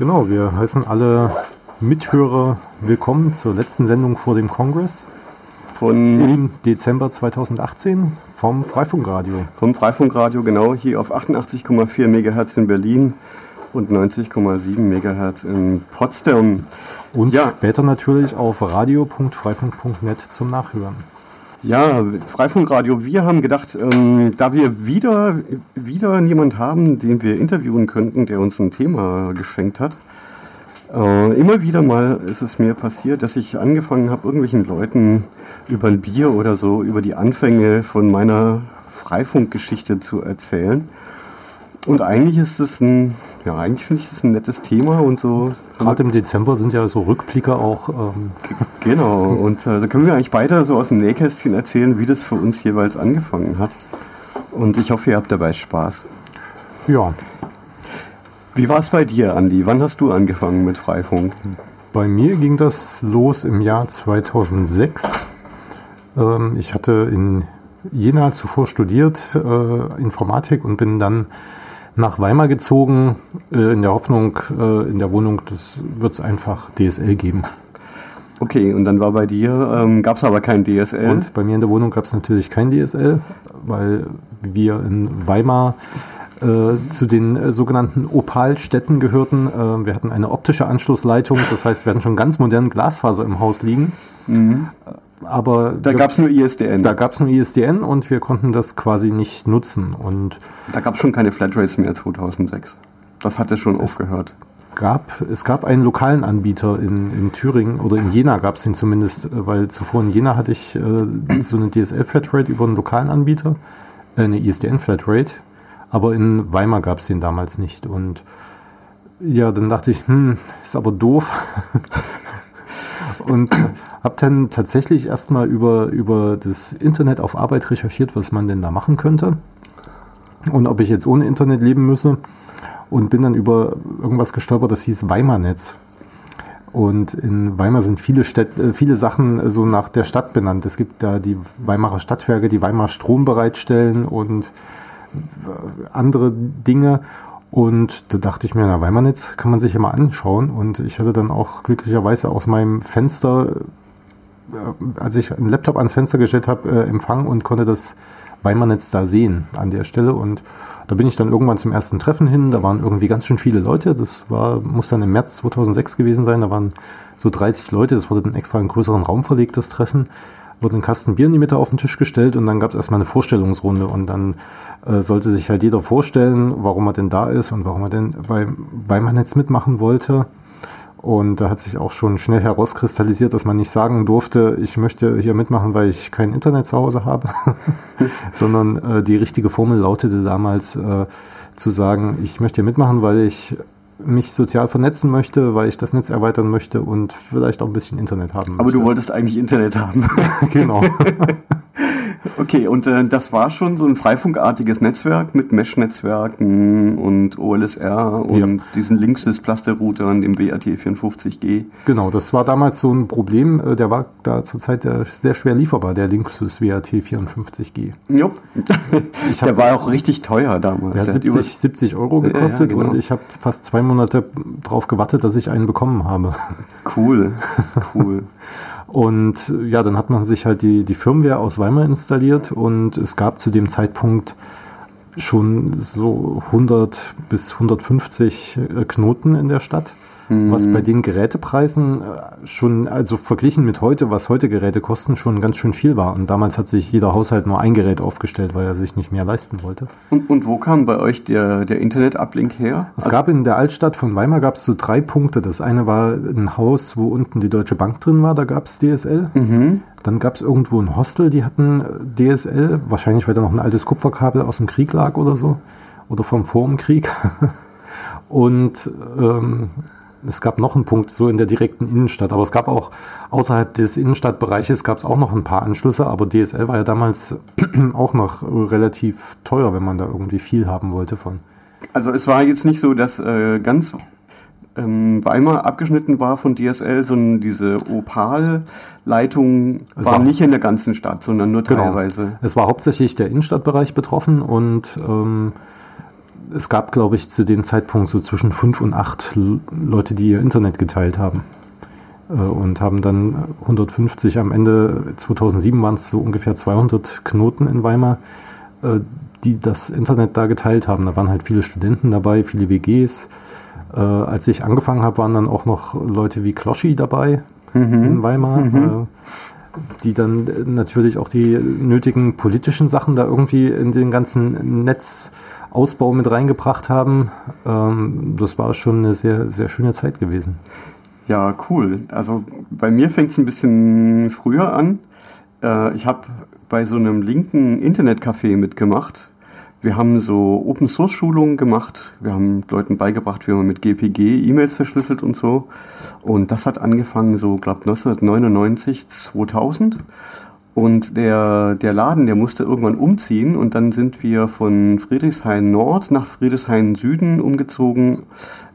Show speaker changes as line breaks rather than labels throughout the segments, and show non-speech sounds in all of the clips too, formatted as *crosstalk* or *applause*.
Genau, wir heißen alle Mithörer willkommen zur letzten Sendung vor dem Kongress
von
im Dezember 2018 vom Freifunkradio.
Vom Freifunkradio, genau, hier auf 88,4 MHz in Berlin und 90,7 MHz in Potsdam.
Und ja. später natürlich auf radio.freifunk.net zum Nachhören.
Ja, Freifunkradio, wir haben gedacht, ähm, da wir wieder, wieder niemand haben, den wir interviewen könnten, der uns ein Thema geschenkt hat, äh, immer wieder mal ist es mir passiert, dass ich angefangen habe, irgendwelchen Leuten über ein Bier oder so, über die Anfänge von meiner Freifunkgeschichte zu erzählen. Und eigentlich ist es ein, ja, eigentlich finde ich es ein nettes Thema und so.
Gerade im Dezember sind ja so Rückblicke auch.
Ähm genau, und also können wir eigentlich beide so aus dem Nähkästchen erzählen, wie das für uns jeweils angefangen hat. Und ich hoffe, ihr habt dabei Spaß.
Ja.
Wie war es bei dir, Andi? Wann hast du angefangen mit Freifunk?
Bei mir ging das los im Jahr 2006. Ähm, ich hatte in Jena zuvor studiert, äh, Informatik, und bin dann nach Weimar gezogen, äh, in der Hoffnung, äh, in der Wohnung, das wird es einfach DSL geben.
Okay, und dann war bei dir, ähm, gab es aber kein DSL?
Und bei mir in der Wohnung gab es natürlich kein DSL, weil wir in Weimar äh, zu den äh, sogenannten Opalstädten gehörten. Äh, wir hatten eine optische Anschlussleitung, das heißt, wir hatten schon ganz modernen Glasfaser im Haus liegen. Mhm aber
da gab es nur ISDN.
Da gab es nur ISDN und wir konnten das quasi nicht nutzen. Und
da gab es schon keine Flatrates mehr 2006. Das hatte schon aufgehört.
Gab, es gab einen lokalen Anbieter in, in Thüringen oder in Jena gab es ihn zumindest, weil zuvor in Jena hatte ich äh, so eine DSL-Flatrate über einen lokalen Anbieter, äh, eine ISDN-Flatrate, aber in Weimar gab es den damals nicht. Und ja, dann dachte ich, hm, ist aber doof. *laughs* und habe dann tatsächlich erstmal über, über das Internet auf Arbeit recherchiert, was man denn da machen könnte und ob ich jetzt ohne Internet leben müsse und bin dann über irgendwas gestolpert, das hieß Weimar-Netz. Und in Weimar sind viele, Städte, äh, viele Sachen so nach der Stadt benannt. Es gibt da die Weimarer Stadtwerke, die Weimar Strom bereitstellen und äh, andere Dinge. Und da dachte ich mir, na, Weimar-Netz kann man sich ja mal anschauen. Und ich hatte dann auch glücklicherweise aus meinem Fenster, äh, als ich einen Laptop ans Fenster gestellt habe, äh, Empfang und konnte das Weimar-Netz da sehen an der Stelle. Und da bin ich dann irgendwann zum ersten Treffen hin. Da waren irgendwie ganz schön viele Leute. Das war, muss dann im März 2006 gewesen sein. Da waren so 30 Leute. Das wurde dann extra in einen größeren Raum verlegt, das Treffen. Wurde ein Kasten Bier in die Mitte auf den Tisch gestellt und dann gab es erstmal eine Vorstellungsrunde. Und dann äh, sollte sich halt jeder vorstellen, warum er denn da ist und warum er denn bei Weimar-Netz mitmachen wollte. Und da hat sich auch schon schnell herauskristallisiert, dass man nicht sagen durfte, ich möchte hier mitmachen, weil ich kein Internet zu Hause habe, *laughs* sondern äh, die richtige Formel lautete damals äh, zu sagen, ich möchte hier mitmachen, weil ich mich sozial vernetzen möchte, weil ich das Netz erweitern möchte und vielleicht auch ein bisschen Internet haben
Aber du wolltest eigentlich Internet haben. *laughs*
genau. *laughs*
Okay, und äh, das war schon so ein freifunkartiges Netzwerk mit Mesh-Netzwerken und OLSR und ja. diesen Linksys-Plaster-Routern, dem WRT54G.
Genau, das war damals so ein Problem, äh, der war da zurzeit sehr schwer lieferbar, der Linksys WRT54G.
Ja, der war auch richtig teuer damals.
Der hat 70, 70 Euro gekostet ja, ja, genau. und ich habe fast zwei Monate drauf gewartet, dass ich einen bekommen habe.
Cool, cool. *laughs*
Und ja, dann hat man sich halt die, die Firmware aus Weimar installiert und es gab zu dem Zeitpunkt schon so 100 bis 150 äh, Knoten in der Stadt was bei mhm. den Gerätepreisen äh, schon, also verglichen mit heute, was heute Geräte kosten, schon ganz schön viel war. Und damals hat sich jeder Haushalt nur ein Gerät aufgestellt, weil er sich nicht mehr leisten wollte.
Und, und wo kam bei euch der, der Internet-Uplink her?
Es also gab in der Altstadt von Weimar gab es so drei Punkte. Das eine war ein Haus, wo unten die Deutsche Bank drin war, da gab es DSL. Mhm. Dann gab es irgendwo ein Hostel, die hatten DSL, wahrscheinlich weil da noch ein altes Kupferkabel aus dem Krieg lag oder so. Oder vom Vor dem Krieg. *laughs* Und ähm, es gab noch einen Punkt so in der direkten Innenstadt, aber es gab auch außerhalb des Innenstadtbereiches gab es auch noch ein paar Anschlüsse, aber DSL war ja damals *clears throat* auch noch relativ teuer, wenn man da irgendwie viel haben wollte von.
Also es war jetzt nicht so, dass äh, ganz ähm, Weimar abgeschnitten war von DSL, sondern diese Opal-Leitung war, war, nicht in der ganzen Stadt, sondern nur genau. teilweise. Genau.
Es war hauptsächlich der Innenstadtbereich betroffen und ähm, es gab, glaube ich, zu dem Zeitpunkt so zwischen fünf und acht Leute, die ihr Internet geteilt haben. Äh, und haben dann 150 am Ende 2007 waren es so ungefähr 200 Knoten in Weimar, äh, die das Internet da geteilt haben. Da waren halt viele Studenten dabei, viele WGs. Äh, als ich angefangen habe, waren dann auch noch Leute wie Kloschi dabei mhm. in Weimar, mhm. die dann natürlich auch die nötigen politischen Sachen da irgendwie in den ganzen Netzausbau mit reingebracht haben. Ähm, das war schon eine sehr, sehr schöne Zeit gewesen.
Ja, cool. Also bei mir fängt es ein bisschen früher an. Äh, ich habe bei so einem linken Internetcafé mitgemacht. Wir haben so Open Source Schulungen gemacht. Wir haben Leuten beigebracht, wie man mit GPG E-Mails verschlüsselt und so. Und das hat angefangen so, glaube 1999, 2000. Und der, der Laden, der musste irgendwann umziehen und dann sind wir von Friedrichshain Nord nach Friedrichshain Süden umgezogen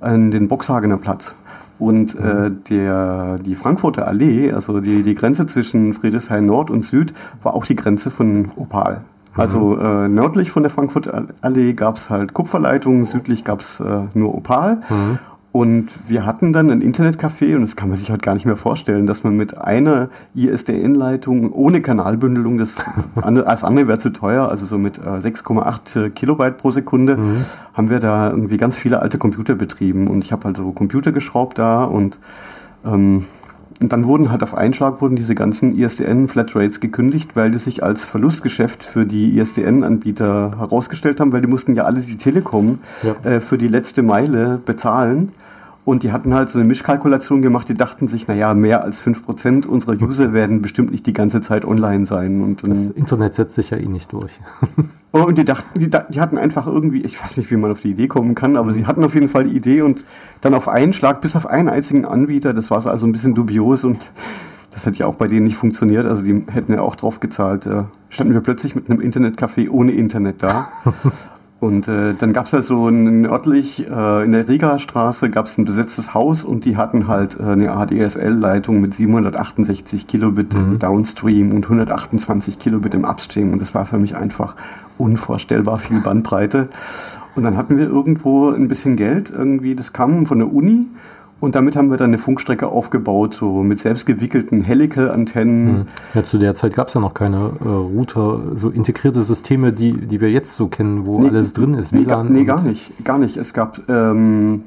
an den Boxhagener Platz. Und äh, der, die Frankfurter Allee, also die, die Grenze zwischen Friedrichshain Nord und Süd, war auch die Grenze von Opal. Also mhm. äh, nördlich von der Frankfurter Allee gab es halt Kupferleitungen, südlich gab es äh, nur Opal. Mhm. Und wir hatten dann ein Internetcafé und das kann man sich halt gar nicht mehr vorstellen, dass man mit einer ISDN-Leitung ohne Kanalbündelung, das *laughs* als andere wäre zu teuer, also so mit äh, 6,8 Kilobyte pro Sekunde, mhm. haben wir da irgendwie ganz viele alte Computer betrieben. Und ich habe halt so Computer geschraubt da und ähm, und dann wurden halt auf einen Schlag wurden diese ganzen ISDN-Flatrates gekündigt, weil die sich als Verlustgeschäft für die ISDN-Anbieter herausgestellt haben, weil die mussten ja alle die Telekom ja. äh, für die letzte Meile bezahlen. Und die hatten halt so eine Mischkalkulation gemacht, die dachten sich, naja, mehr als 5% unserer User werden bestimmt nicht die ganze Zeit online sein. Und
das Internet setzt sich ja eh nicht durch. *laughs*
oh, und die dachten, die, die, hatten einfach irgendwie, ich weiß nicht, wie man auf die Idee kommen kann, aber sie hatten auf jeden Fall die Idee und dann auf einen Schlag, bis auf einen einzigen Anbieter, das war also ein bisschen dubios und das hat ja auch bei denen nicht funktioniert. Also die hätten ja auch drauf gezahlt. Äh, standen wir plötzlich mit einem Internetcafé ohne Internet da. *laughs* Und äh, dann gab es ja so ein, örtlich äh, in der Riga-Straße gab es ein besetztes Haus und die hatten halt äh, eine ADSL-Leitung mit 768 Kilobit mhm. im Downstream und 128 Kilobit im Upstream. Und das war für mich einfach unvorstellbar viel Bandbreite. Und dann hatten wir irgendwo ein bisschen Geld, irgendwie, das kam von der Uni und damit haben wir dann eine Funkstrecke aufgebaut, so mit selbstgewickelten Helical-Antennen. Hm.
Ja, zu der Zeit gab es ja noch keine äh, Router, so integrierte Systeme, die, die wir jetzt so kennen, wo nee, alles drin ist,
WLAN. Nee, gar nicht, gar nicht. Es gab ähm,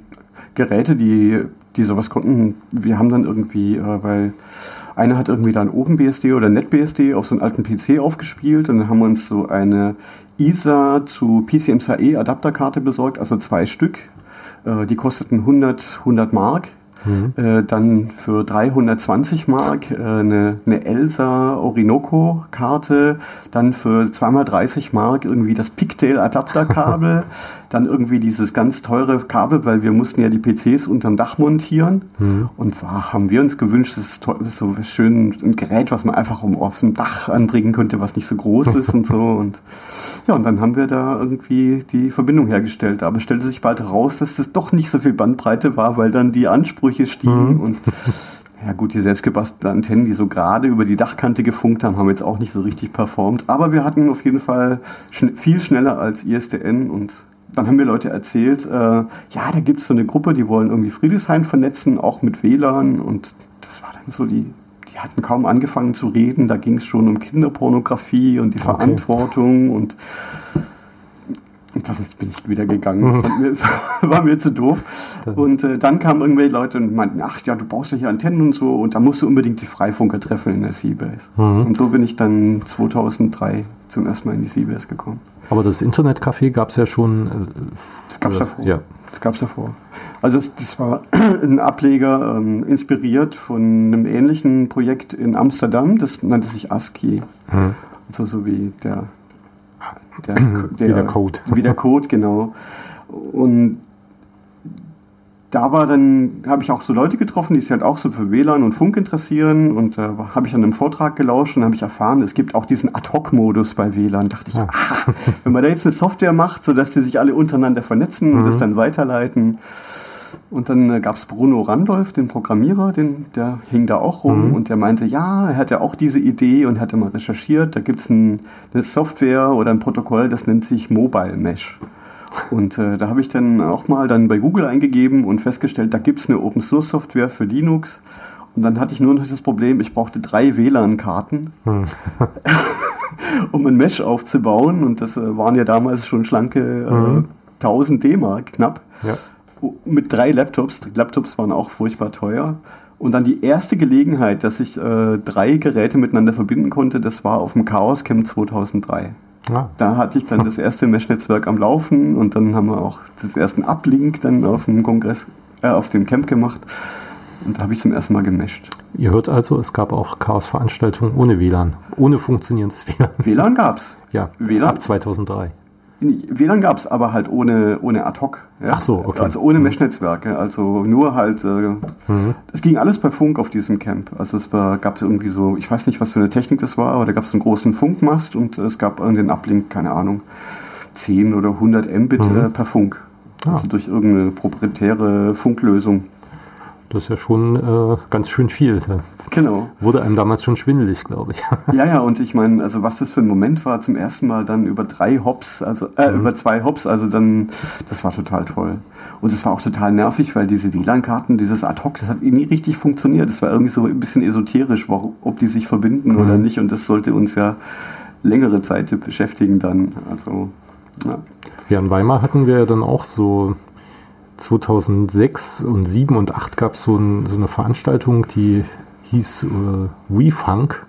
Geräte, die, die sowas konnten. Wir haben dann irgendwie, äh, weil einer hat irgendwie dann OpenBSD oder NetBSD auf so einen alten PC aufgespielt und dann haben wir uns so eine ISA zu PCMCIe Adapterkarte besorgt, also zwei Stück die kosteten 100, 100 Mark. Mhm. Äh, dann für 320 Mark äh, eine, eine Elsa Orinoco Karte, dann für zweimal 30 Mark irgendwie das Pigtail Adapterkabel, *laughs* dann irgendwie dieses ganz teure Kabel, weil wir mussten ja die PCs unterm Dach montieren mhm. und war, haben wir uns gewünscht, das ist, toll, so schön ein Gerät, was man einfach um, auf dem Dach anbringen könnte, was nicht so groß ist und so und ja, und dann haben wir da irgendwie die Verbindung hergestellt. Aber es stellte sich bald heraus, dass das doch nicht so viel Bandbreite war, weil dann die Ansprüche stiegen mhm. und ja gut, die selbstgebastelten Antennen, die so gerade über die Dachkante gefunkt haben, haben jetzt auch nicht so richtig performt. Aber wir hatten auf jeden Fall schn viel schneller als ISDN und dann haben mir Leute erzählt, äh, ja, da gibt es so eine Gruppe, die wollen irgendwie Friedrichshain vernetzen, auch mit WLAN und das war dann so die die hatten kaum angefangen zu reden, da ging es schon um Kinderpornografie und die okay. Verantwortung und, und dann bin ich wieder gegangen. Das war mir, *laughs* war mir zu doof. Und äh, dann kamen irgendwelche Leute und meinten, ach ja, du brauchst ja hier Antennen und so und da musst du unbedingt die Freifunker treffen in der Seabase. Mhm. Und so bin ich dann 2003 zum ersten Mal in die Seabase gekommen.
Aber das Internetcafé gab es ja schon. Äh,
das gab es davor. Ja. Das gab es davor. Also das, das war *clears throat* ein Ableger, ähm, inspiriert von einem ähnlichen Projekt in Amsterdam, das nannte sich ASCII. Hm. Also so wie der,
der, *clears throat* der, wie der Code.
Wie der *laughs* Code, genau. Und da war dann, habe ich auch so Leute getroffen, die sich halt auch so für WLAN und Funk interessieren und äh, habe ich an einem Vortrag gelauscht und habe ich erfahren, es gibt auch diesen Ad-Hoc-Modus bei WLAN. Dachte ich, ja. ah, wenn man da jetzt eine Software macht, sodass die sich alle untereinander vernetzen mhm. und das dann weiterleiten. Und dann äh, gab es Bruno Randolph, den Programmierer, den, der hing da auch rum mhm. und der meinte, ja, er hatte auch diese Idee und hatte mal recherchiert, da gibt es ein, eine Software oder ein Protokoll, das nennt sich Mobile Mesh. Und äh, da habe ich dann auch mal dann bei Google eingegeben und festgestellt, da gibt es eine Open Source Software für Linux. Und dann hatte ich nur noch das Problem, ich brauchte drei WLAN-Karten, hm. *laughs* um ein Mesh aufzubauen. Und das äh, waren ja damals schon schlanke äh, hm. 1000 D-Mark knapp. Ja. Mit drei Laptops. Die Laptops waren auch furchtbar teuer. Und dann die erste Gelegenheit, dass ich äh, drei Geräte miteinander verbinden konnte, das war auf dem Chaos Camp 2003. Ah. Da hatte ich dann das erste Mesh-Netzwerk am Laufen und dann haben wir auch das ersten Uplink dann auf dem Kongress, äh, auf dem Camp gemacht. Und da habe ich zum ersten Mal gemescht.
Ihr hört also, es gab auch Chaos-Veranstaltungen ohne WLAN, ohne funktionierendes *laughs* WLAN.
WLAN gab es.
Ja, WLAN? ab 2003.
WLAN gab es aber halt ohne, ohne Ad-Hoc.
Ja? Ach so, okay.
Also ohne mhm. Mesh-Netzwerke. Also nur halt, äh, mhm. es ging alles per Funk auf diesem Camp. Also es war, gab irgendwie so, ich weiß nicht, was für eine Technik das war, aber da gab es einen großen Funkmast und es gab den Uplink, keine Ahnung, 10 oder 100 Mbit mhm. äh, per Funk. Ah. Also durch irgendeine proprietäre Funklösung.
Das ist ja schon äh, ganz schön viel.
Genau.
Wurde einem damals schon schwindelig, glaube ich. *laughs*
Ja, ja, und ich meine, also was das für ein Moment war, zum ersten Mal dann über drei Hops, also äh, mhm. über zwei Hops, also dann, das war total toll. Und es war auch total nervig, weil diese WLAN-Karten, dieses Ad-Hoc, das hat nie richtig funktioniert. Das war irgendwie so ein bisschen esoterisch, ob die sich verbinden mhm. oder nicht. Und das sollte uns ja längere Zeit beschäftigen dann. Also,
ja. Ja, in Weimar hatten wir ja dann auch so 2006 und 7 und 8 gab es so, ein, so, eine Veranstaltung, die hieß äh, WeFunk.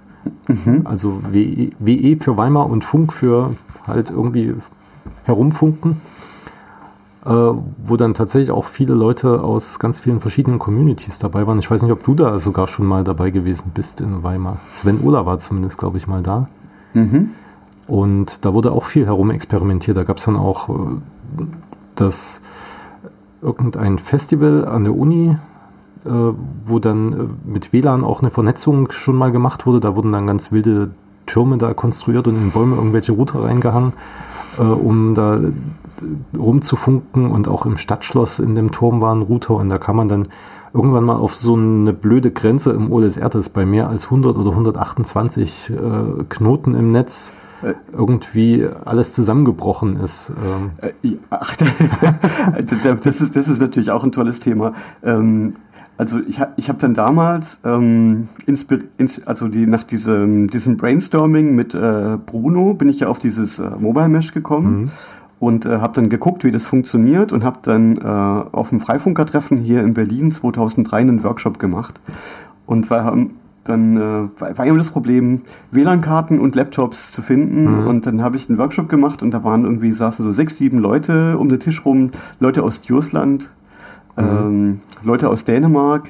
Mhm. Also WE, WE für Weimar und Funk für halt irgendwie herumfunken. Äh, wo dann tatsächlich auch viele Leute aus ganz vielen verschiedenen Communities dabei waren. Ich weiß nicht, ob du da sogar schon mal dabei gewesen bist in Weimar. Sven Ola war zumindest, glaube ich, mal da. Mhm. Und da wurde auch viel herumexperimentiert. Da gab es dann auch äh, das irgendein Festival an der Uni, äh, wo dann äh, mit WLAN auch eine Vernetzung schon mal gemacht wurde. Da wurden dann ganz wilde Türme da konstruiert und in Bäume irgendwelche Router reingehangen, äh, um da äh, rumzufunken. Und auch im Stadtschloss in dem Turm waren Router und da kann man dann irgendwann mal auf so eine blöde Grenze im OLSR, das bei mehr als 100 oder 128 äh, Knoten im Netz irgendwie alles zusammengebrochen ist. Ähm.
Äh, ach, *laughs* das, ist, das ist natürlich auch ein tolles Thema. Ähm, also ich, ich habe dann damals, ähm, also die, nach diesem, diesem Brainstorming mit äh, Bruno, bin ich ja auf dieses äh, Mobile Mesh gekommen. Mhm und äh, habe dann geguckt, wie das funktioniert und habe dann äh, auf dem Freifunkertreffen hier in Berlin 2003 einen Workshop gemacht und wir haben dann äh, war immer das Problem, WLAN-Karten und Laptops zu finden. Mhm. Und dann habe ich einen Workshop gemacht und da waren irgendwie, saßen so sechs, sieben Leute um den Tisch rum, Leute aus Jursland, mhm. ähm, Leute aus Dänemark,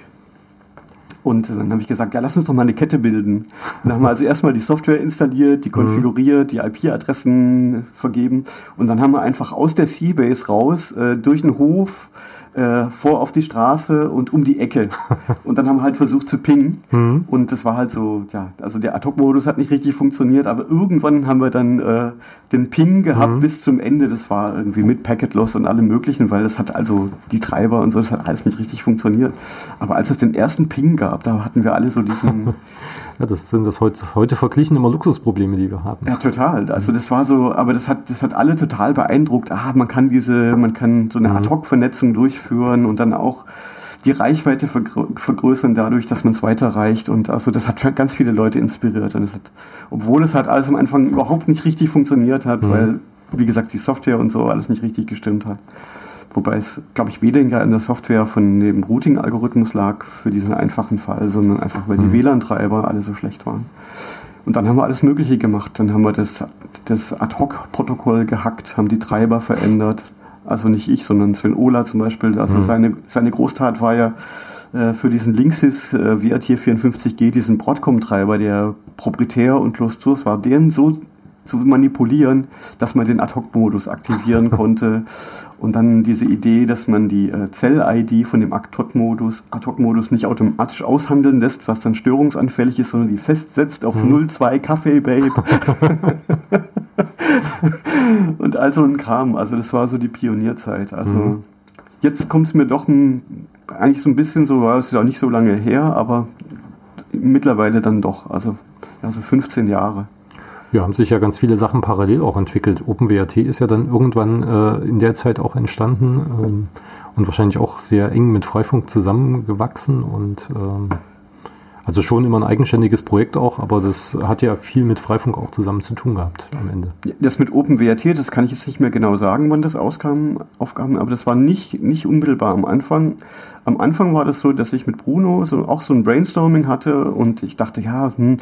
und dann habe ich gesagt, ja, lass uns doch mal eine Kette bilden. Dann haben wir also erstmal die Software installiert, die mhm. konfiguriert, die IP-Adressen vergeben. Und dann haben wir einfach aus der Seabase raus, äh, durch den Hof, äh, vor auf die Straße und um die Ecke. *laughs* Und dann haben wir halt versucht zu pingen. Mhm. Und das war halt so, ja, also der Ad-Hoc-Modus hat nicht richtig funktioniert, aber irgendwann haben wir dann äh, den Ping gehabt mhm. bis zum Ende. Das war irgendwie mit Packet-Loss und allem möglichen, weil das hat also die Treiber und so, das hat alles nicht richtig funktioniert. Aber als es den ersten Ping gab, da hatten wir alle so diesen *laughs*
Ja, das sind das heute, heute verglichen immer Luxusprobleme, die wir haben.
Ja, total. Also das war so, aber das hat, das hat alle total beeindruckt. Ah, man kann diese, man kann so eine mhm. Ad-Hoc-Vernetzung durchführen und dann auch die Reichweite vergrößern dadurch, dass man es weiterreicht. Und also das hat ganz viele Leute inspiriert. Und es hat, obwohl es halt alles am Anfang überhaupt nicht richtig funktioniert hat, mhm. weil, wie gesagt, die Software und so alles nicht richtig gestimmt hat. Wobei es, glaube ich, weniger in der Software von dem Routing-Algorithmus lag für diesen einfachen Fall, sondern einfach, weil mhm. die WLAN-Treiber alle so schlecht waren. Und dann haben wir alles Mögliche gemacht. Dann haben wir das, das Ad-Hoc-Protokoll gehackt, haben die Treiber verändert. Also nicht ich, sondern Sven Ola zum Beispiel. Also mhm. seine, seine Großtat war ja äh, für diesen Linksys äh, WRT54G, diesen Broadcom-Treiber, der proprietär und closed source war, den so zu manipulieren, dass man den Ad-Hoc-Modus aktivieren *laughs* konnte. Und dann diese Idee, dass man die äh, Zell-ID von dem Ad-Hoc-Modus Ad nicht automatisch aushandeln lässt, was dann störungsanfällig ist, sondern die festsetzt auf mhm. 02 Kaffee, Babe. *laughs* und also ein Kram. Also das war so die Pionierzeit. Also mhm. jetzt kommt es mir doch ein, eigentlich so ein bisschen so, es ist auch nicht so lange her, aber mittlerweile dann doch. Also, also 15 Jahre.
Ja, haben sich ja ganz viele Sachen parallel auch entwickelt. OpenWrt ist ja dann irgendwann äh, in der Zeit auch entstanden ähm, und wahrscheinlich auch sehr eng mit Freifunk zusammengewachsen und ähm, also schon immer ein eigenständiges Projekt auch, aber das hat ja viel mit Freifunk auch zusammen zu tun gehabt am Ende.
Das mit OpenWrt, das kann ich jetzt nicht mehr genau sagen, wann das auskam, aufkam, aber das war nicht, nicht unmittelbar am Anfang. Am Anfang war das so, dass ich mit Bruno so, auch so ein Brainstorming hatte und ich dachte, ja, hm,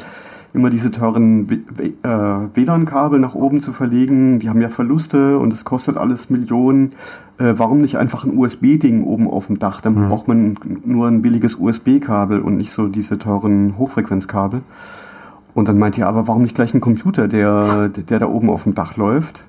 immer diese teuren äh, WLAN-Kabel nach oben zu verlegen. Die haben ja Verluste und es kostet alles Millionen. Äh, warum nicht einfach ein USB-Ding oben auf dem Dach? Dann mhm. braucht man nur ein billiges USB-Kabel und nicht so diese teuren Hochfrequenzkabel. Und dann meinte er, aber warum nicht gleich ein Computer, der, der da oben auf dem Dach läuft?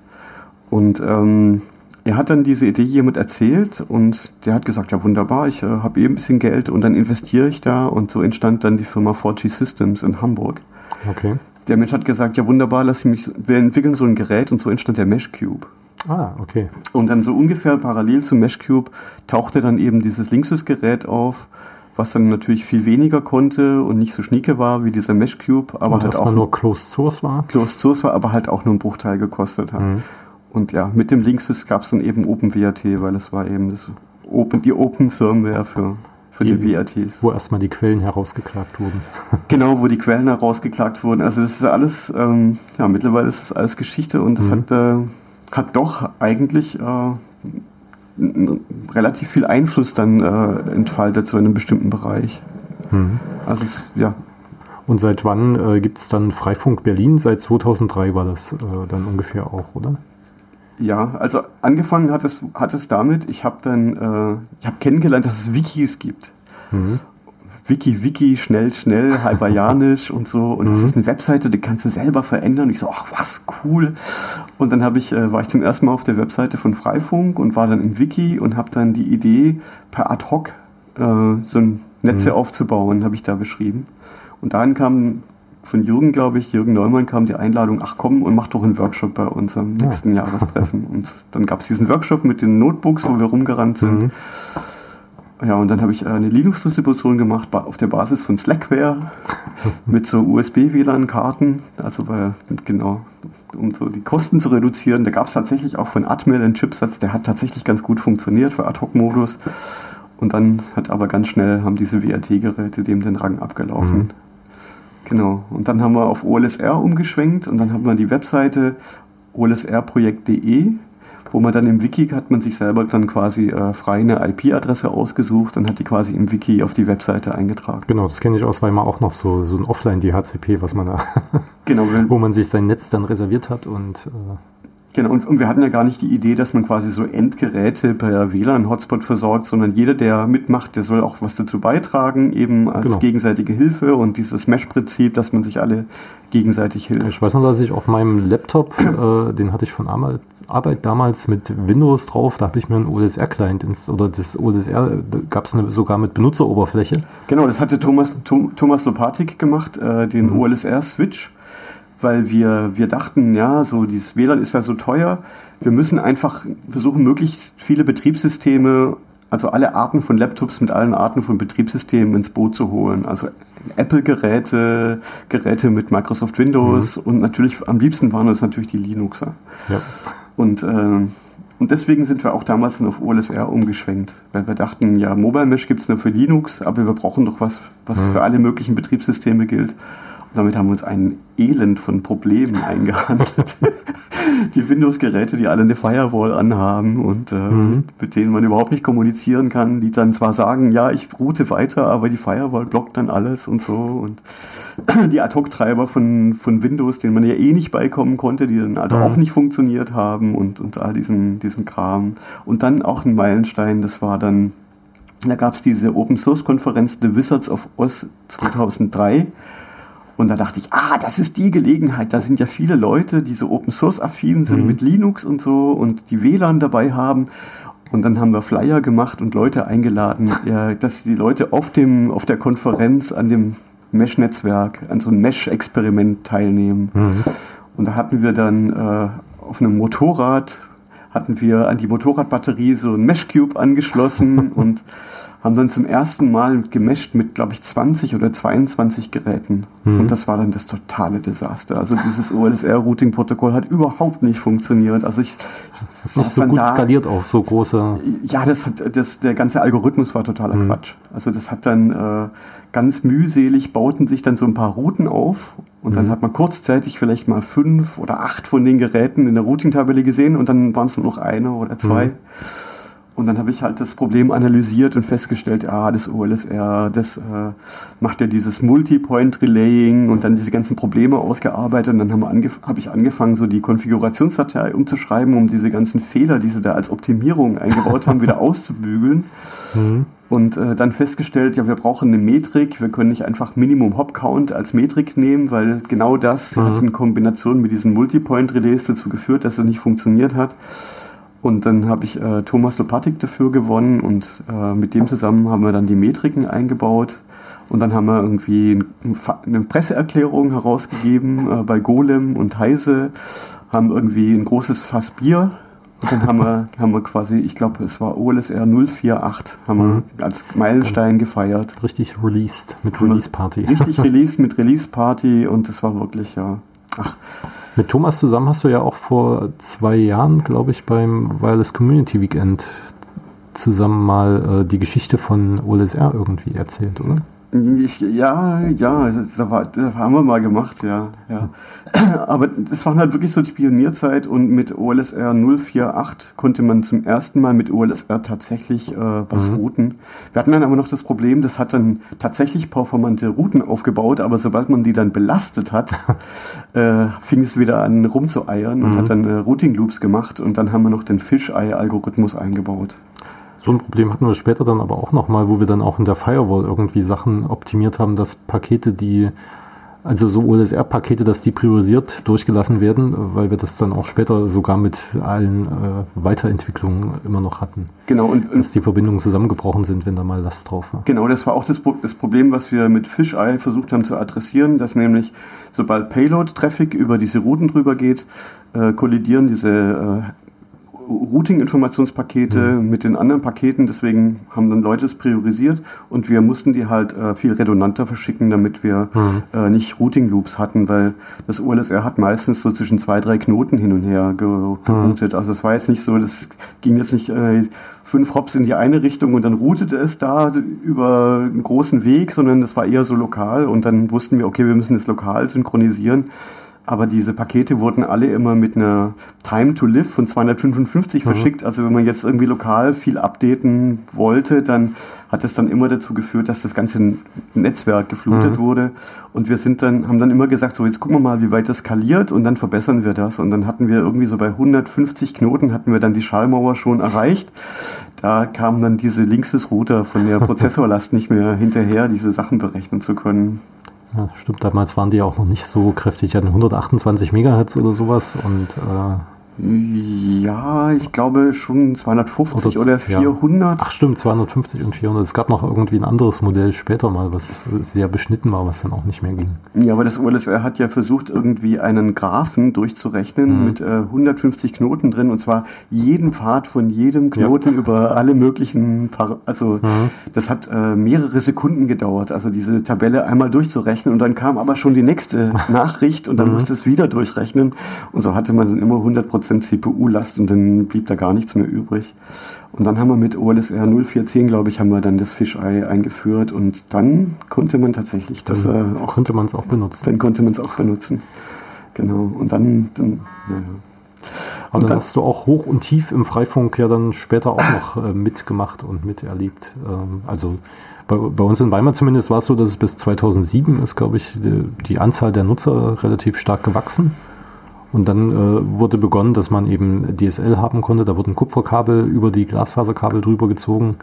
Und ähm, er hat dann diese Idee jemand erzählt und der hat gesagt, ja wunderbar, ich äh, habe eh ein bisschen Geld und dann investiere ich da und so entstand dann die Firma 4G Systems in Hamburg.
Okay.
Der Mensch hat gesagt, ja wunderbar, lass mich, wir entwickeln so ein Gerät und so entstand der Mesh Cube.
Ah, okay.
Und dann so ungefähr parallel zum Mesh Cube tauchte dann eben dieses Linksys-Gerät auf, was dann natürlich viel weniger konnte und nicht so schnieke war wie dieser Mesh Cube, aber und
halt auch nur Closed Source war.
Closed Source war, aber halt auch nur ein Bruchteil gekostet hat. Mhm. Und ja, mit dem Linksys gab es dann eben OpenWrt, weil es war eben das Open, die Open Firmware für für die, die.
Wo erstmal die Quellen herausgeklagt wurden. *laughs*
genau, wo die Quellen herausgeklagt wurden. Also das ist alles, ähm, ja, mittlerweile ist es alles Geschichte und das mhm. hat, äh, hat doch eigentlich äh, relativ viel Einfluss dann äh, entfaltet zu einem bestimmten Bereich. Mhm. Also es, ja.
Und seit wann äh, gibt es dann Freifunk Berlin? Seit 2003 war das äh, dann ungefähr auch, oder?
Ja, also angefangen hat es, hat es damit, ich habe dann, äh, ich habe kennengelernt, dass es Wikis gibt. Mhm. Wiki, Wiki, schnell, schnell, halbajanisch *laughs* und so. Und mhm. das ist eine Webseite, die kannst du selber verändern. Und ich so, ach was, cool. Und dann ich, äh, war ich zum ersten Mal auf der Webseite von Freifunk und war dann im Wiki und habe dann die Idee, per ad hoc äh, so ein Netze mhm. aufzubauen, habe ich da beschrieben. Und dann kam von Jürgen, glaube ich, Jürgen Neumann kam die Einladung, ach komm und mach doch einen Workshop bei uns am nächsten ja. Jahrestreffen. Und dann gab es diesen Workshop mit den Notebooks, wo wir rumgerannt sind. Mhm. Ja, und dann habe ich eine Linux-Distribution gemacht auf der Basis von Slackware *laughs* mit so USB-WLAN-Karten, also bei, genau, um so die Kosten zu reduzieren. Da gab es tatsächlich auch von Atmel einen Chipsatz, der hat tatsächlich ganz gut funktioniert für Ad-Hoc-Modus. Und dann hat aber ganz schnell haben diese WRT-Geräte dem den Rang abgelaufen. Mhm. Genau. Und dann haben wir auf OLSR umgeschwenkt und dann haben wir die Webseite olsrprojekt.de, wo man dann im Wiki hat man sich selber dann quasi äh, frei eine IP-Adresse ausgesucht und hat die quasi im Wiki auf die Webseite eingetragen.
Genau, das kenne ich aus Weimar auch noch so, so ein Offline-DHCP, was man da, genau, *laughs* wo man sich sein Netz dann reserviert hat und äh
Genau, und, und, wir hatten ja gar nicht die Idee, dass man quasi so Endgeräte per WLAN-Hotspot versorgt, sondern jeder, der mitmacht, der soll auch was dazu beitragen, eben als genau. gegenseitige Hilfe und dieses Mesh-Prinzip, dass man sich alle gegenseitig hilft.
Ich weiß noch, dass ich auf meinem Laptop, *clears throat* äh, den hatte ich von Arbeit damals mit Windows drauf, da habe ich mir einen OSR-Client oder das OSR gab es sogar mit Benutzeroberfläche.
Genau, das hatte Thomas, Thomas Lopatik gemacht, äh, den mhm. OLSR-Switch weil wir, wir dachten, ja, so dieses WLAN ist ja so teuer. Wir müssen einfach versuchen, möglichst viele Betriebssysteme, also alle Arten von Laptops mit allen Arten von Betriebssystemen ins Boot zu holen. Also Apple-Geräte, Geräte mit Microsoft Windows mhm. und natürlich am liebsten waren es natürlich die Linuxer. Ja. Und, äh, und deswegen sind wir auch damals dann auf OLSR umgeschwenkt, weil wir dachten, ja, Mobile Mesh gibt es nur für Linux, aber wir brauchen doch was, was mhm. für alle möglichen Betriebssysteme gilt. Damit haben wir uns ein Elend von Problemen *laughs* eingehandelt. *laughs* die Windows-Geräte, die alle eine Firewall anhaben und äh, mhm. mit denen man überhaupt nicht kommunizieren kann, die dann zwar sagen, ja, ich route weiter, aber die Firewall blockt dann alles und so. Und *clears throat* die Ad-Hoc-Treiber von, von Windows, denen man ja eh nicht beikommen konnte, die dann also mhm. auch nicht funktioniert haben und, und all diesen, diesen Kram. Und dann auch ein Meilenstein, das war dann da gab es diese Open Source Konferenz The Wizards of Oz 2003 und da dachte ich, ah, das ist die Gelegenheit. Da sind ja viele Leute, die so Open Source affin sind mhm. mit Linux und so und die WLAN dabei haben. Und dann haben wir Flyer gemacht und Leute eingeladen, *laughs* ja, dass die Leute auf, dem, auf der Konferenz an dem Mesh-Netzwerk, an so einem Mesh-Experiment teilnehmen. Mhm. Und da hatten wir dann äh, auf einem Motorrad hatten wir an die Motorradbatterie so ein Mesh-Cube angeschlossen *laughs* und haben dann zum ersten Mal gemescht mit, glaube ich, 20 oder 22 Geräten. Mhm. Und das war dann das totale Desaster. Also dieses OLSR-Routing-Protokoll hat überhaupt nicht funktioniert. Also ich
das ist nicht so gut da, skaliert auf so große.
Ja, das hat, das, der ganze Algorithmus war totaler mhm. Quatsch. Also das hat dann äh, ganz mühselig bauten sich dann so ein paar Routen auf und dann mhm. hat man kurzzeitig vielleicht mal fünf oder acht von den Geräten in der Routing-Tabelle gesehen und dann waren es nur noch eine oder zwei. Und dann habe ich halt das Problem analysiert und festgestellt, ah, das OLSR, das äh, macht ja dieses Multi-Point-Relaying und dann diese ganzen Probleme ausgearbeitet. Und dann habe angef hab ich angefangen, so die Konfigurationsdatei umzuschreiben, um diese ganzen Fehler, die sie da als Optimierung eingebaut haben, wieder *laughs* auszubügeln. Mhm. Und äh, dann festgestellt, ja, wir brauchen eine Metrik. Wir können nicht einfach Minimum Hop Count als Metrik nehmen, weil genau das mhm. hat in Kombination mit diesen Multi-Point-Relays dazu geführt, dass es nicht funktioniert hat. Und dann habe ich äh, Thomas Lopatik dafür gewonnen und äh, mit dem zusammen haben wir dann die Metriken eingebaut. Und dann haben wir irgendwie eine Presseerklärung herausgegeben äh, bei Golem und Heise, haben irgendwie ein großes Fass Bier. Und dann haben wir, *laughs* haben wir quasi, ich glaube, es war OLSR 048, haben mhm. wir als Meilenstein gefeiert.
Richtig released mit Release Party.
Richtig *laughs* released mit Release Party und das war wirklich, ja. Ach,
mit Thomas zusammen hast du ja auch vor zwei Jahren, glaube ich, beim Wireless Community Weekend zusammen mal äh, die Geschichte von OLSR irgendwie erzählt, oder?
Ich, ja, ja, das, haben wir mal gemacht, ja, ja. *clears throat* Aber das war halt wirklich so die Pionierzeit und mit OLSR 048 konnte man zum ersten Mal mit OLSR tatsächlich äh, was mhm. routen. Wir hatten dann aber noch das Problem, das hat dann tatsächlich performante Routen aufgebaut, aber sobald man die dann belastet hat, *laughs* äh, fing es wieder an rumzueiern mhm. und hat dann äh, Routing Loops gemacht und dann haben wir noch den Fisheye-Algorithmus eingebaut.
So ein Problem hatten wir später dann aber auch nochmal, wo wir dann auch in der Firewall irgendwie Sachen optimiert haben, dass Pakete, die, also so OLSR-Pakete, dass die priorisiert durchgelassen werden, weil wir das dann auch später sogar mit allen äh, Weiterentwicklungen immer noch hatten.
Genau.
Und, dass die Verbindungen zusammengebrochen sind, wenn da mal Last drauf war.
Genau, das war auch das, das Problem, was wir mit Fisheye versucht haben zu adressieren, dass nämlich sobald Payload-Traffic über diese Routen drüber geht, äh, kollidieren diese äh, Routing-Informationspakete mhm. mit den anderen Paketen, deswegen haben dann Leute es priorisiert und wir mussten die halt äh, viel redundanter verschicken, damit wir mhm. äh, nicht Routing-Loops hatten, weil das OLSR hat meistens so zwischen zwei, drei Knoten hin und her geroutet. Mhm. Also es war jetzt nicht so, das ging jetzt nicht äh, fünf Hops in die eine Richtung und dann routete es da über einen großen Weg, sondern das war eher so lokal und dann wussten wir, okay, wir müssen das lokal synchronisieren aber diese Pakete wurden alle immer mit einer Time to Live von 255 mhm. verschickt. Also wenn man jetzt irgendwie lokal viel updaten wollte, dann hat es dann immer dazu geführt, dass das ganze Netzwerk geflutet mhm. wurde. Und wir sind dann, haben dann immer gesagt, so jetzt gucken wir mal, wie weit das skaliert und dann verbessern wir das. Und dann hatten wir irgendwie so bei 150 Knoten hatten wir dann die Schallmauer schon erreicht. Da kam dann diese Linksys-Router von der *laughs* Prozessorlast nicht mehr hinterher, diese Sachen berechnen zu können.
Ja, stimmt, damals waren die auch noch nicht so kräftig, die hatten 128 Megahertz oder sowas und äh,
ja, ich glaube schon 250 oder, oder 400.
Ja. Ach stimmt, 250 und 400. Es gab noch irgendwie ein anderes Modell später mal, was sehr beschnitten war, was dann auch nicht mehr ging.
Ja, aber das OLSR hat ja versucht, irgendwie einen Graphen durchzurechnen mhm. mit äh, 150 Knoten drin und zwar jeden Pfad von jedem Knoten ja. über alle möglichen, Par also mhm. das hat äh, mehrere Sekunden gedauert, also diese Tabelle einmal durchzurechnen und dann kam aber schon die nächste *laughs* Nachricht und dann mhm. musste es wieder durchrechnen und so hatte man dann immer 100 Prozent CPU-Last und dann blieb da gar nichts mehr übrig. Und dann haben wir mit OLSR 0410, glaube ich, haben wir dann das Fisheye eingeführt und dann konnte man tatsächlich das
äh, auch. Konnte man es auch benutzen.
Dann konnte man es auch benutzen. Genau. Und dann, dann naja.
Aber dann, dann, hast du auch hoch und tief im Freifunk ja dann später auch noch äh, mitgemacht und miterlebt. Ähm, also bei, bei, uns in Weimar zumindest war es so, dass es bis 2007 ist, glaube ich, die, die Anzahl der Nutzer relativ stark gewachsen. Und dann äh, wurde begonnen, dass man eben DSL haben konnte. Da wurden Kupferkabel über die Glasfaserkabel drüber gezogen.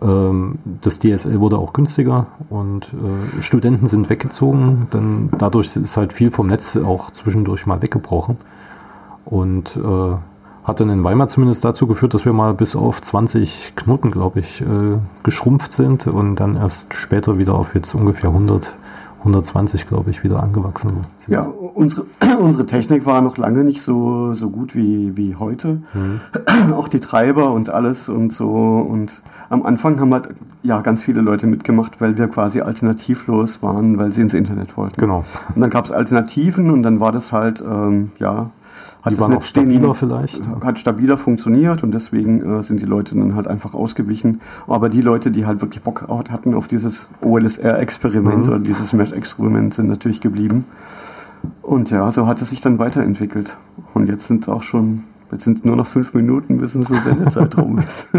Ähm, das DSL wurde auch günstiger und äh, Studenten sind weggezogen. Dann dadurch ist halt viel vom Netz auch zwischendurch mal weggebrochen. Und äh, hat dann in Weimar zumindest dazu geführt, dass wir mal bis auf 20 Knoten, glaube ich, äh, geschrumpft sind und dann erst später wieder auf jetzt ungefähr 100 120, glaube ich, wieder angewachsen
sind. Ja, unsere, *clears throat* unsere Technik war noch lange nicht so, so gut wie, wie heute. Mhm. Auch die Treiber und alles und so. Und am Anfang haben halt ja ganz viele Leute mitgemacht, weil wir quasi alternativlos waren, weil sie ins Internet wollten.
Genau.
Und dann gab es Alternativen und dann war das halt, ähm, ja,
hat die das Netz stabiler vielleicht?
Hat stabiler funktioniert und deswegen äh, sind die Leute dann halt einfach ausgewichen. Aber die Leute, die halt wirklich Bock hatten auf dieses OLSR-Experiment mhm. oder dieses Mesh-Experiment, sind natürlich geblieben. Und ja, so hat es sich dann weiterentwickelt. Und jetzt sind es auch schon, jetzt sind es nur noch fünf Minuten, bis unsere Sendezeit rum ist. *laughs*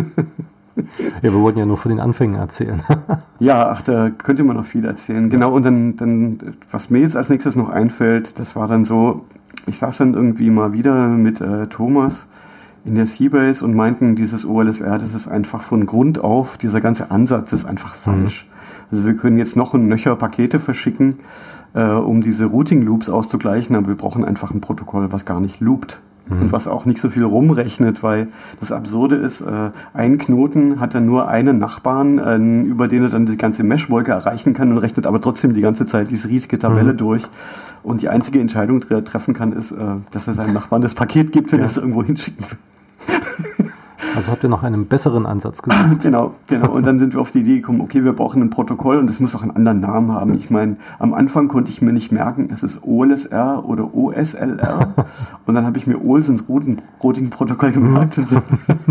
Ja, wir wollten ja nur von den Anfängen erzählen. *laughs*
ja, ach, da könnte man noch viel erzählen. Genau, und dann, dann, was mir jetzt als nächstes noch einfällt, das war dann so, ich saß dann irgendwie mal wieder mit äh, Thomas in der Seabase und meinten, dieses OLSR, das ist einfach von Grund auf, dieser ganze Ansatz ist einfach falsch. Mhm. Also wir können jetzt noch ein Nöcher Pakete verschicken, äh, um diese Routing Loops auszugleichen, aber wir brauchen einfach ein Protokoll, was gar nicht loopt. Mhm. Und was auch nicht so viel rumrechnet, weil das Absurde ist, äh, ein Knoten hat dann nur einen Nachbarn, äh, über den er dann die ganze Meshwolke erreichen kann und rechnet aber trotzdem die ganze Zeit diese riesige Tabelle mhm. durch. Und die einzige Entscheidung, die er treffen kann, ist, äh, dass er seinem Nachbarn das Paket gibt, wenn ja. er es irgendwo hinschicken will.
Also habt ihr noch einen besseren Ansatz gesucht? *laughs*
genau, genau. Und dann sind wir auf die Idee gekommen, okay, wir brauchen ein Protokoll und es muss auch einen anderen Namen haben. Ich meine, am Anfang konnte ich mir nicht merken, es ist OLSR oder OSLR. *laughs* und dann habe ich mir Olsens Routing-Protokoll gemerkt. So.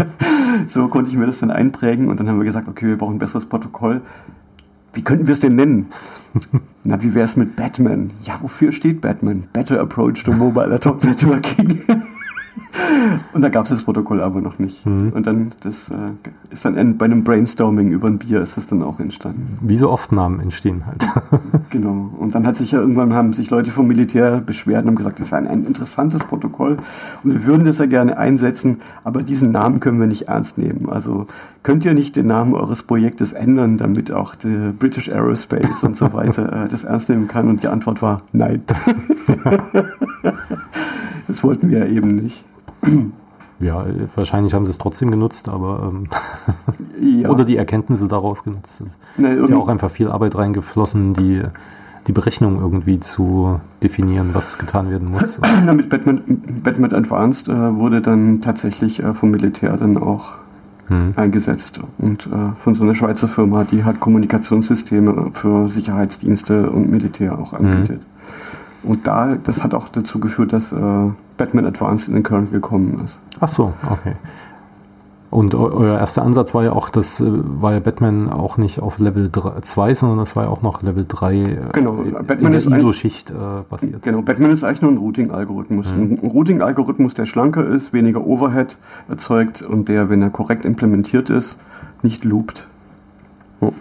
*laughs* so konnte ich mir das dann einprägen und dann haben wir gesagt, okay, wir brauchen ein besseres Protokoll. Wie könnten wir es denn nennen? Na, wie wäre es mit Batman? Ja, wofür steht Batman? Better Approach to Mobile Atomic Networking. *laughs* Und da gab es das Protokoll aber noch nicht. Mhm. Und dann, das äh, ist dann bei einem Brainstorming über ein Bier ist das dann auch entstanden.
Wie so oft Namen entstehen halt. *laughs*
genau. Und dann hat sich ja irgendwann haben sich Leute vom Militär beschwert und haben gesagt, das ist ein, ein interessantes Protokoll und wir würden das ja gerne einsetzen, aber diesen Namen können wir nicht ernst nehmen. Also könnt ihr nicht den Namen eures Projektes ändern, damit auch die British Aerospace und so weiter äh, das ernst nehmen kann? Und die Antwort war nein. *laughs* das wollten wir ja eben nicht.
Ja, wahrscheinlich haben sie es trotzdem genutzt, aber ähm, ja. oder die Erkenntnisse daraus genutzt. Es ist ja auch einfach viel Arbeit reingeflossen, die, die Berechnung irgendwie zu definieren, was getan werden muss. *clears throat*
Na, mit Batman, Batman Advanced äh, wurde dann tatsächlich äh, vom Militär dann auch hm. eingesetzt und äh, von so einer Schweizer Firma, die hat Kommunikationssysteme für Sicherheitsdienste und Militär auch anbietet. Hm. Und da, das hat auch dazu geführt, dass äh, Batman Advanced in den Kernel gekommen ist.
Ach so, okay. Und euer erster Ansatz war ja auch, das äh, war ja Batman auch nicht auf Level 2, sondern das war ja auch noch Level 3 äh,
genau, Batman in
der ISO-Schicht äh,
basiert. Genau, Batman ist eigentlich nur ein Routing-Algorithmus. Mhm. Ein Routing-Algorithmus, der schlanker ist, weniger Overhead erzeugt und der, wenn er korrekt implementiert ist, nicht loopt. Oh.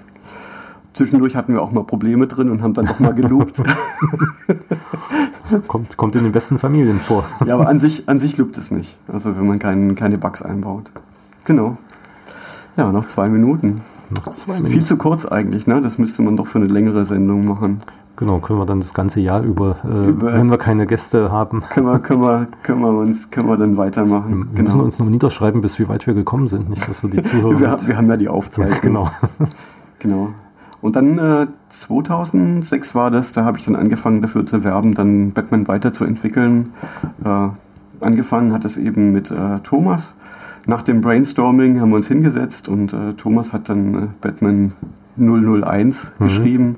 Zwischendurch hatten wir auch mal Probleme drin und haben dann doch mal *laughs* geloopt. *laughs*
kommt, kommt in den besten Familien vor. *laughs*
ja, aber an sich, an sich loopt es nicht. Also wenn man kein, keine Bugs einbaut. Genau. Ja, noch zwei Minuten. Noch zwei Minuten. Viel zu kurz eigentlich, ne? Das müsste man doch für eine längere Sendung machen.
Genau, können wir dann das ganze Jahr über, äh, über wenn wir keine Gäste haben.
Können wir, können wir, *laughs* können wir, uns, können wir dann weitermachen.
Wir genau. müssen uns nur niederschreiben, bis wie weit wir gekommen sind, nicht, dass wir die *laughs* Zuhörer.
wir, wir haben ja die Aufzeichnung.
genau.
genau. Und dann äh, 2006 war das, da habe ich dann angefangen dafür zu werben, dann Batman weiterzuentwickeln. Äh, angefangen hat es eben mit äh, Thomas. Nach dem Brainstorming haben wir uns hingesetzt und äh, Thomas hat dann äh, Batman 001 mhm. geschrieben.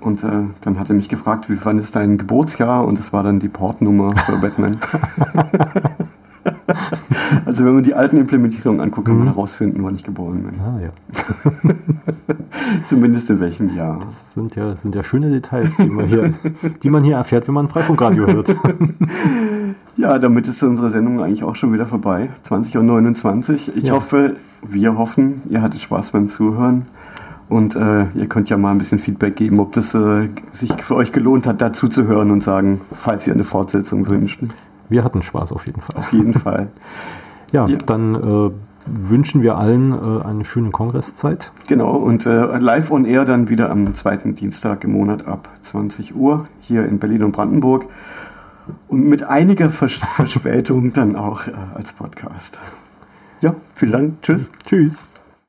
Und äh, dann hat er mich gefragt, wie wann ist dein Geburtsjahr? Und es war dann die Portnummer für Batman. *laughs* *laughs* also wenn man die alten Implementierungen anguckt, kann man mhm. herausfinden, wann ich geboren bin.
Ah, ja. *laughs*
Zumindest in welchem Jahr.
Das sind ja, das sind ja schöne Details, die man, hier, die man hier erfährt, wenn man Freifunkradio hört. *laughs*
ja, damit ist unsere Sendung eigentlich auch schon wieder vorbei. 20.29 Uhr. Ich ja. hoffe, wir hoffen, ihr hattet Spaß beim Zuhören. Und äh, ihr könnt ja mal ein bisschen Feedback geben, ob das äh, sich für euch gelohnt hat, dazu zu hören und sagen, falls ihr eine Fortsetzung wünscht.
Wir hatten Spaß auf jeden Fall.
Auf jeden Fall. *laughs*
ja, ja, dann äh, wünschen wir allen äh, eine schöne Kongresszeit.
Genau, und äh, live on air dann wieder am zweiten Dienstag im Monat ab 20 Uhr hier in Berlin und Brandenburg. Und mit einiger Vers *laughs* Verspätung dann auch als Podcast. Ja, vielen Dank. Tschüss.
Tschüss.